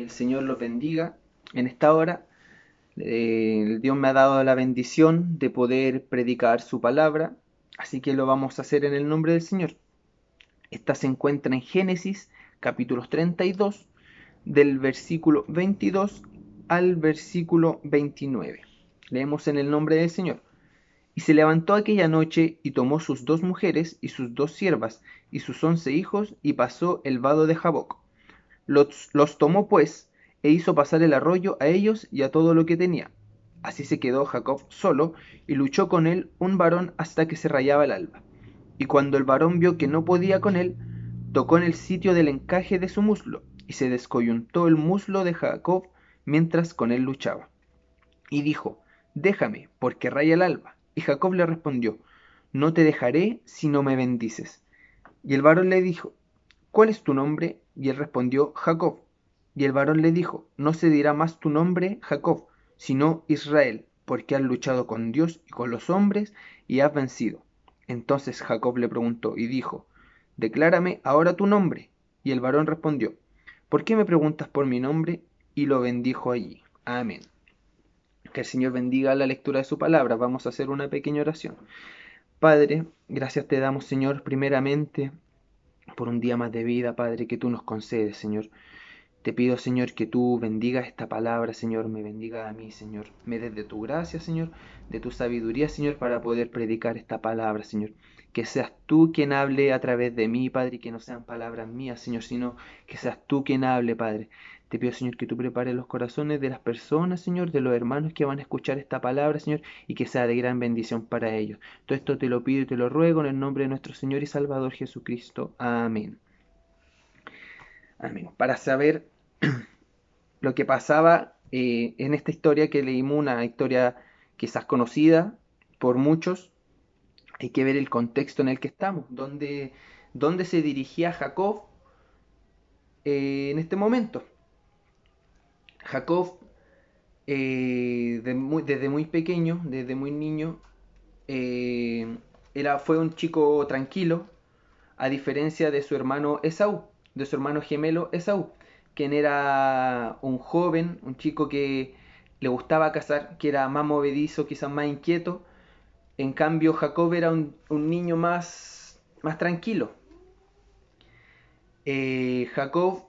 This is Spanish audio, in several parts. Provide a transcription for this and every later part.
El Señor los bendiga en esta hora. Eh, Dios me ha dado la bendición de poder predicar su palabra, así que lo vamos a hacer en el nombre del Señor. Esta se encuentra en Génesis capítulos 32, del versículo 22 al versículo 29. Leemos en el nombre del Señor. Y se levantó aquella noche y tomó sus dos mujeres y sus dos siervas y sus once hijos y pasó el vado de Jaboc. Los, tomó pues e hizo pasar el arroyo a ellos y a todo lo que tenía. Así se quedó Jacob solo y luchó con él un varón hasta que se rayaba el alba. Y cuando el varón vio que no podía con él, tocó en el sitio del encaje de su muslo y se descoyuntó el muslo de Jacob mientras con él luchaba. Y dijo, déjame, porque raya el alba. Y Jacob le respondió, no te dejaré si no me bendices. Y el varón le dijo, ¿cuál es tu nombre? Y él respondió, Jacob. Y el varón le dijo, no se dirá más tu nombre Jacob, sino Israel, porque has luchado con Dios y con los hombres y has vencido. Entonces Jacob le preguntó y dijo, Declárame ahora tu nombre. Y el varón respondió, ¿por qué me preguntas por mi nombre? Y lo bendijo allí. Amén. Que el Señor bendiga la lectura de su palabra. Vamos a hacer una pequeña oración. Padre, gracias te damos, Señor, primeramente por un día más de vida, Padre, que tú nos concedes, Señor. Te pido, Señor, que tú bendigas esta palabra, Señor, me bendiga a mí, Señor. Me des de tu gracia, Señor, de tu sabiduría, Señor, para poder predicar esta palabra, Señor. Que seas tú quien hable a través de mí, Padre, y que no sean palabras mías, Señor, sino que seas tú quien hable, Padre. Te pido, Señor, que tú prepares los corazones de las personas, Señor, de los hermanos que van a escuchar esta palabra, Señor, y que sea de gran bendición para ellos. Todo esto te lo pido y te lo ruego en el nombre de nuestro Señor y Salvador Jesucristo. Amén. Amén. Para saber lo que pasaba eh, en esta historia que leímos, una historia quizás conocida por muchos, hay que ver el contexto en el que estamos, dónde, dónde se dirigía Jacob eh, en este momento. Jacob, eh, desde muy pequeño, desde muy niño, era, fue un chico tranquilo, a diferencia de su hermano Esaú, de su hermano gemelo Esaú quien era un joven, un chico que le gustaba cazar, que era más movedizo, quizás más inquieto. En cambio, Jacob era un, niño más, más tranquilo. Eh, Jacob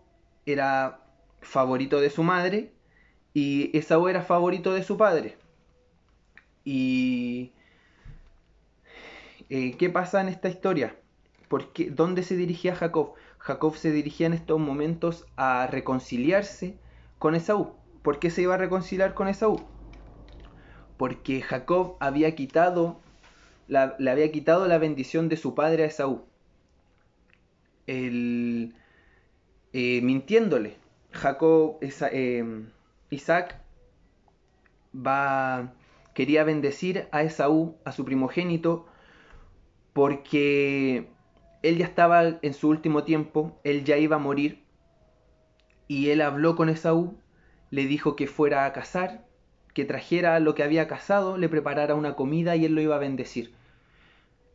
era favorito de su madre y Esaú era favorito de su padre. ¿Y eh, qué pasa en esta historia? ¿Por ¿Dónde se dirigía Jacob? Jacob se dirigía en estos momentos a reconciliarse con Esaú. ¿Por qué se iba a reconciliar con Esaú? Porque Jacob había quitado, le había quitado la bendición de su padre a Esaú. El, eh, mintiéndole. Jacob, eh, Isaac quería bendecir a Esaú, a su primogénito, porque él ya estaba en su último tiempo, él ya iba a morir, y él habló con Esaú, le dijo que fuera a cazar, que trajera lo que había cazado, le preparara una comida y él lo iba a bendecir.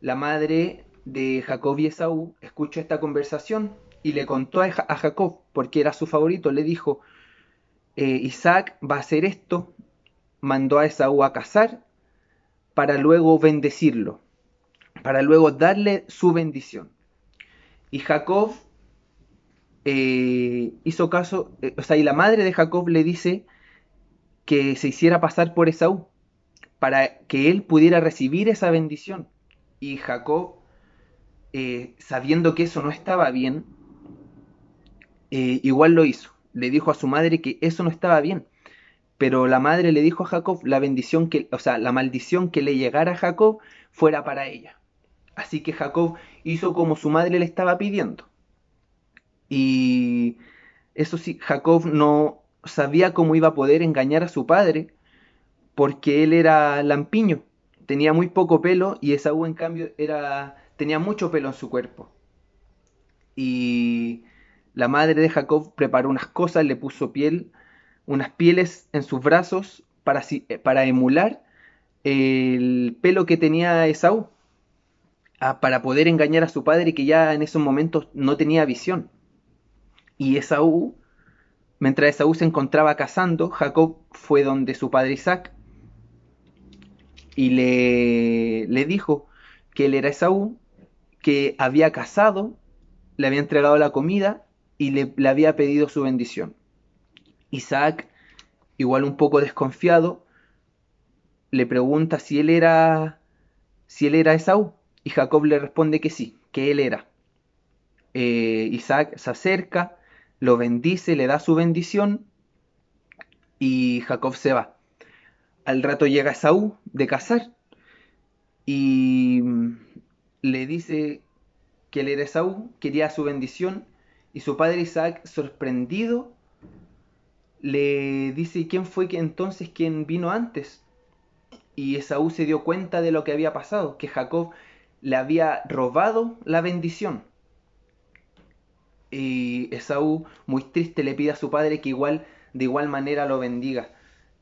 La madre de Jacob y Esaú escuchó esta conversación y le contó a Jacob, porque era su favorito, le dijo, eh, Isaac va a hacer esto, mandó a Esaú a cazar para luego bendecirlo, para luego darle su bendición. Y Jacob eh, hizo caso, eh, o sea, y la madre de Jacob le dice que se hiciera pasar por Esaú, para que él pudiera recibir esa bendición. Y Jacob, sabiendo que eso no estaba bien, igual lo hizo. Le dijo a su madre que eso no estaba bien. Pero la madre le dijo a Jacob la bendición que, o sea, la maldición que le llegara a Jacob fuera para ella. Así que Jacob hizo como su madre le estaba pidiendo. Y eso sí, Jacob no sabía cómo iba a poder engañar a su padre porque él era lampiño, tenía muy poco pelo y Esaú en cambio era tenía mucho pelo en su cuerpo. Y la madre de Jacob preparó unas cosas, le puso piel, unas pieles en sus brazos para, para emular el pelo que tenía Esaú para poder engañar a su padre que ya en esos momentos no tenía visión. Y Esaú Mientras Esaú se encontraba cazando, Jacob fue donde su padre Isaac y le, le dijo que él era Esaú, que había cazado, le había entregado la comida y le, había pedido su bendición. Isaac, igual un poco desconfiado, le pregunta si él era si él era Esaú y Jacob le responde que sí, que él era. Eh, Isaac se acerca, lo bendice, le da su bendición y Jacob se va. Al rato llega Esaú de cazar y le dice que él era Esaú, quería su bendición y su padre Isaac, sorprendido, le dice quién fue que entonces quien vino antes. Y Esaú se dio cuenta de lo que había pasado, que Jacob le había robado la bendición. Y Esaú, muy triste, le pide a su padre que igual, de igual manera lo bendiga.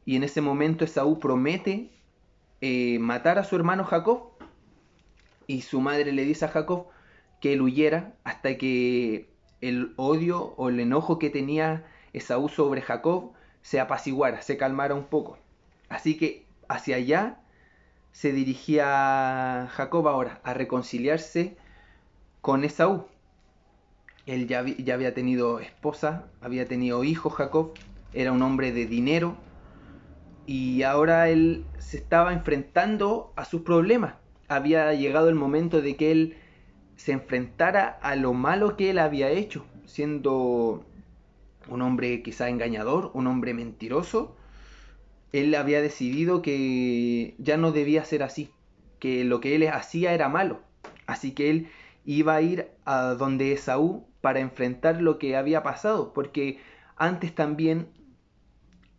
Y en ese momento Esaú promete eh, matar a su hermano Jacob. Y su madre le dice a Jacob que él huyera hasta que el odio o el enojo que tenía Esaú sobre Jacob se apaciguara, se calmara un poco. Así que hacia allá se dirigía Jacob ahora, a reconciliarse con Esaú. Él ya, ya había tenido esposa, había tenido hijos Jacob, era un hombre de dinero y ahora él se estaba enfrentando a sus problemas. Había llegado el momento de que él se enfrentara a lo malo que él había hecho, siendo un hombre quizá engañador, un hombre mentiroso, él había decidido que ya no debía ser así, que lo que él hacía era malo. Así que él iba a ir a donde Esaú para enfrentar lo que había pasado, porque antes también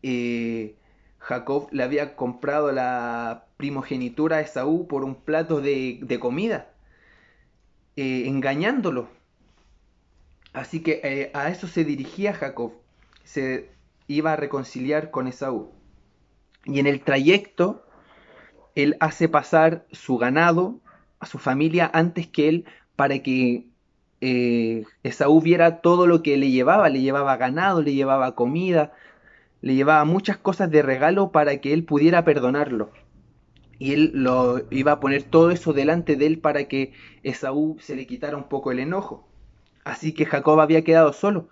eh, Jacob le había comprado la primogenitura a Esaú por un plato de, comida, eh, engañándolo. Así que eh, a eso se dirigía Jacob, se iba a reconciliar con Esaú. Y en el trayecto, él hace pasar su ganado a su familia antes que él para que eh, Esaú viera todo lo que le llevaba. Le llevaba ganado, le llevaba comida, le llevaba muchas cosas de regalo para que él pudiera perdonarlo. Y él lo iba a poner todo eso delante de él para que Esaú se le quitara un poco el enojo. Así que Jacob había quedado solo.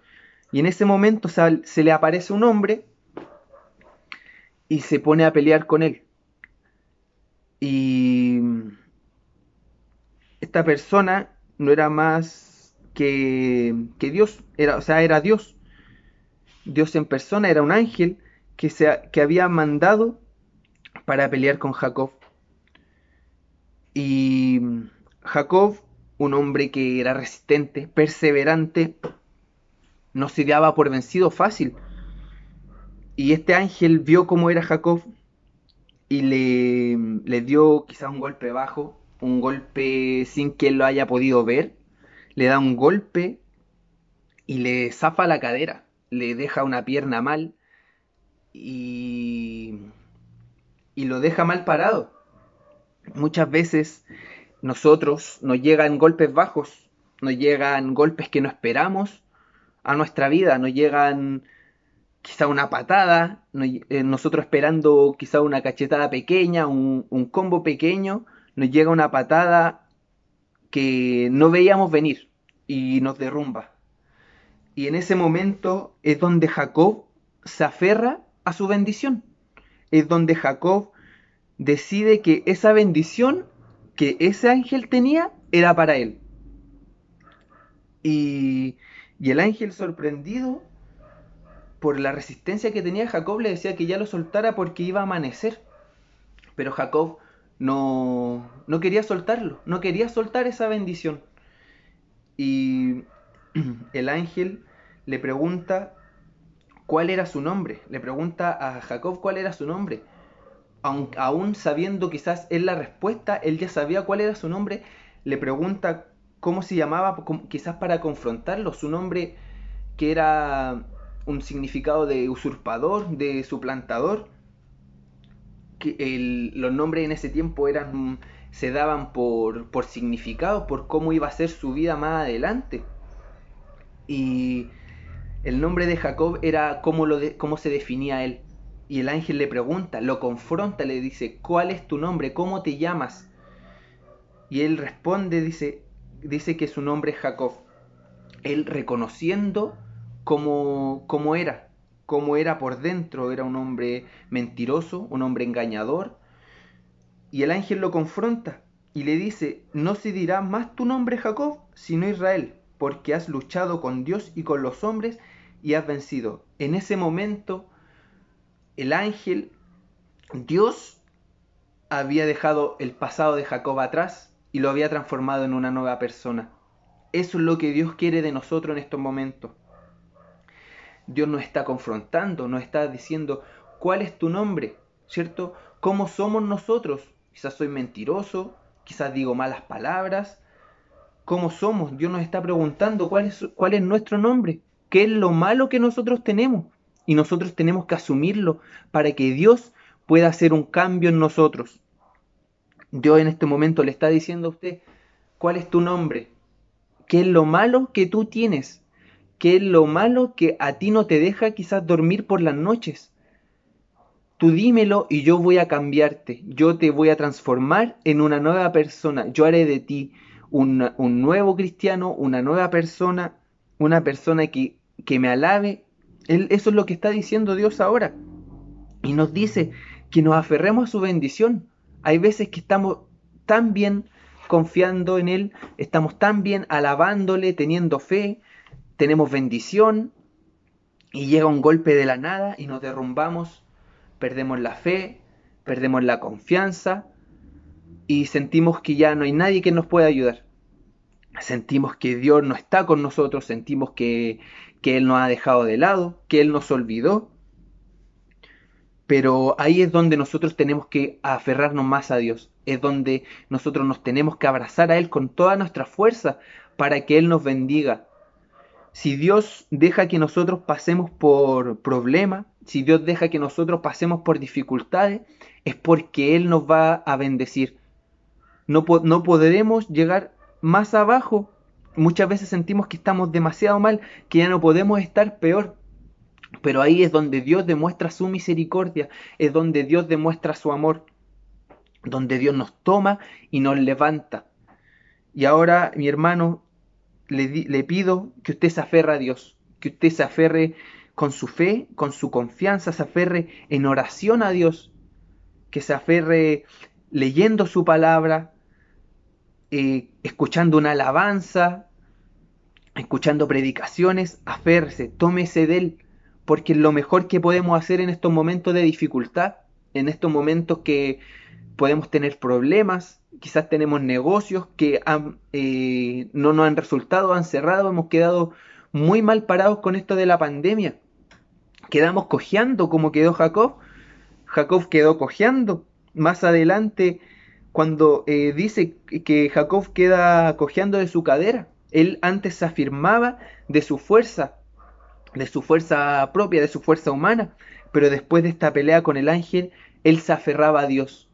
Y en ese momento se le aparece un hombre y se pone a pelear con él. Y esta persona no era más que, que Dios, era, o sea, era Dios. Dios en persona, era un ángel que, se, que había mandado para pelear con Jacob. Y Jacob un hombre que era resistente, perseverante, no se daba por vencido fácil. Y este ángel vio cómo era Jacob y le, dio quizás un golpe bajo, un golpe sin que él lo haya podido ver. Le da un golpe y le zafa la cadera, le deja una pierna mal y, y lo deja mal parado. Muchas veces nosotros nos llegan golpes bajos, nos llegan golpes que no esperamos a nuestra vida, nos llegan quizá una patada, eh, nosotros esperando quizá una cachetada pequeña, un, un combo pequeño, nos llega una patada que no veíamos venir y nos derrumba. Y en ese momento es donde Jacob se aferra a su bendición. Es donde Jacob decide que esa bendición que ese ángel tenía era para él. Y, el ángel sorprendido por la resistencia que tenía Jacob le decía que ya lo soltara porque iba a amanecer. Pero Jacob no, no quería soltarlo, no quería soltar esa bendición. Y el ángel le pregunta cuál era su nombre, le pregunta a Jacob cuál era su nombre aún, sabiendo quizás él la respuesta, él ya sabía cuál era su nombre, le pregunta cómo se llamaba, quizás para confrontarlo, su nombre que era un significado de usurpador, de suplantador, que los nombres en ese tiempo eran se daban por, por significado, por cómo iba a ser su vida más adelante. Y, El nombre de Jacob era cómo, lo cómo se definía él. Y el ángel le pregunta, lo confronta, le dice, ¿cuál es tu nombre? ¿Cómo te llamas? Y él responde, dice, dice que su nombre es Jacob. Él reconociendo cómo, cómo era, cómo era por dentro, era un hombre mentiroso, un hombre engañador. Y el ángel lo confronta y le dice, no se dirá más tu nombre Jacob, sino Israel, porque has luchado con Dios y con los hombres y has vencido. En ese momento, el ángel, Dios, había dejado el pasado de Jacob atrás y lo había transformado en una nueva persona. Eso es lo que Dios quiere de nosotros en estos momentos. Dios nos está confrontando, nos está diciendo cuál es tu nombre, ¿cierto? ¿Cómo somos nosotros? Quizás soy mentiroso, quizás digo malas palabras. ¿Cómo somos? Dios nos está preguntando cuál es, cuál es nuestro nombre, qué es lo malo que nosotros tenemos. Y nosotros tenemos que asumirlo para que Dios pueda hacer un cambio en nosotros. Dios en este momento le está diciendo a usted, ¿cuál es tu nombre? ¿Qué es lo malo que tú tienes? ¿Qué es lo malo que a ti no te deja quizás dormir por las noches? Tú dímelo y yo voy a cambiarte. Yo te voy a transformar en una nueva persona. Yo haré de ti un, un nuevo cristiano, una nueva persona, una persona que, que me alabe. eso es lo que está diciendo Dios ahora. Y nos dice que nos aferremos a su bendición. Hay veces que estamos tan bien confiando en Él, estamos tan bien alabándole, teniendo fe, tenemos bendición y llega un golpe de la nada y nos derrumbamos, perdemos la fe, perdemos la confianza y sentimos que ya no hay nadie que nos pueda ayudar. Sentimos que Dios no está con nosotros, sentimos que, que Él nos ha dejado de lado, que Él nos olvidó. Pero ahí es donde nosotros tenemos que aferrarnos más a Dios, es donde nosotros nos tenemos que abrazar a Él con toda nuestra fuerza para que Él nos bendiga, si Dios deja que nosotros pasemos por problemas, si Dios deja que nosotros pasemos por dificultades, es porque Él nos va a bendecir. No, no podremos llegar más abajo. Muchas veces sentimos que estamos demasiado mal, que ya no podemos estar peor. Pero ahí es donde Dios demuestra su misericordia, es donde Dios demuestra su amor, donde Dios nos toma y nos levanta. Y ahora, mi hermano, le, pido que usted se aferre a Dios, que usted se aferre con su fe, con su confianza, se aferre en oración a Dios, que se aferre leyendo su palabra, eh, escuchando una alabanza, escuchando predicaciones, aférrese, tómese de él, porque lo mejor que podemos hacer en estos momentos de dificultad, en estos momentos que podemos tener problemas, quizás tenemos negocios que eh, no nos han resultado, han cerrado, hemos quedado muy mal parados con esto de la pandemia. Quedamos cojeando como quedó Jacob. Jacob quedó cojeando. Más adelante, cuando eh, dice que Jacob queda cojeando de su cadera, él antes afirmaba de su fuerza, de su fuerza propia, de su fuerza humana, pero después de esta pelea con el ángel, él se aferraba a Dios.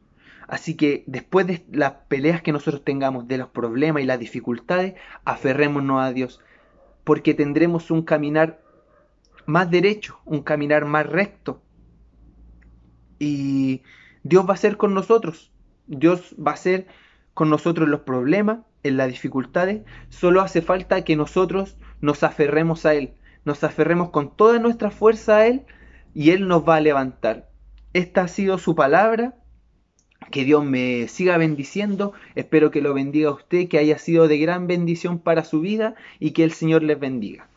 Así que después de las peleas que nosotros tengamos, de los problemas y las dificultades, aferrémonos a Dios, porque tendremos un caminar más derecho, un caminar más recto. Y Dios va a ser con nosotros, Dios va a ser con nosotros en los problemas, en las dificultades, solo hace falta que nosotros nos aferremos a Él, nos aferremos con toda nuestra fuerza a Él y Él nos va a levantar. Esta ha sido su palabra que Dios me siga bendiciendo. Espero que lo bendiga a usted, que haya sido de gran bendición para su vida y que el Señor les bendiga.